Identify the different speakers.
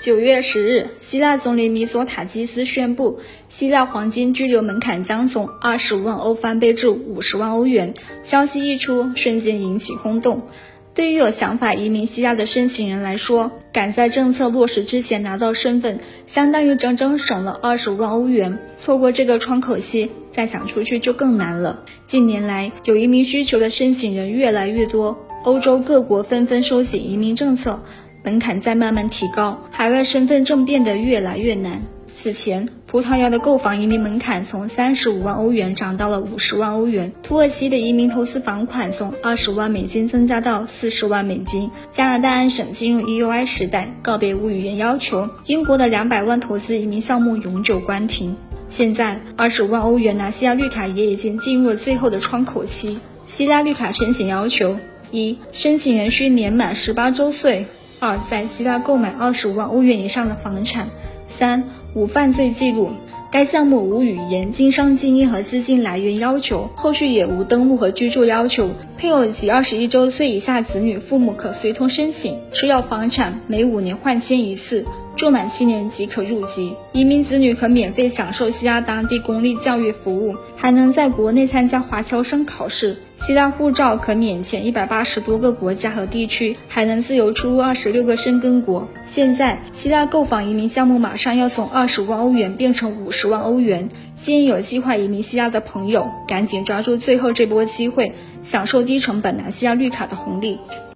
Speaker 1: 九月十日，希腊总理米索塔基斯宣布，希腊黄金居留门槛将从二十五万欧翻倍至五十万欧元。消息一出，瞬间引起轰动。对于有想法移民希腊的申请人来说，赶在政策落实之前拿到身份，相当于整整省了二十五万欧元。错过这个窗口期，再想出去就更难了。近年来，有移民需求的申请人越来越多，欧洲各国纷纷收紧移民政策。门槛在慢慢提高，海外身份证变得越来越难。此前，葡萄牙的购房移民门槛从三十五万欧元涨到了五十万欧元；土耳其的移民投资房款从二十万美金增加到四十万美金；加拿大安省进入 EUI 时代，告别无语言要求；英国的两百万投资移民项目永久关停。现在，二十万欧元拿希腊绿卡也已经进入了最后的窗口期。希腊绿卡申请要求：一、申请人需年满十八周岁。二，在希腊购买二十五万欧元以上的房产；三，无犯罪记录。该项目无语言、经商经验和资金来源要求，后续也无登录和居住要求。配偶及二十一周岁以下子女父母可随同申请。持有房产每五年换签一次。住满七年即可入籍，移民子女可免费享受希腊当地公立教育服务，还能在国内参加华侨生考试。希腊护照可免签一百八十多个国家和地区，还能自由出入二十六个申根国。现在，希腊购房移民项目马上要从二十万欧元变成五十万欧元。建议有计划移民希腊的朋友，赶紧抓住最后这波机会，享受低成本拿希腊绿卡的红利。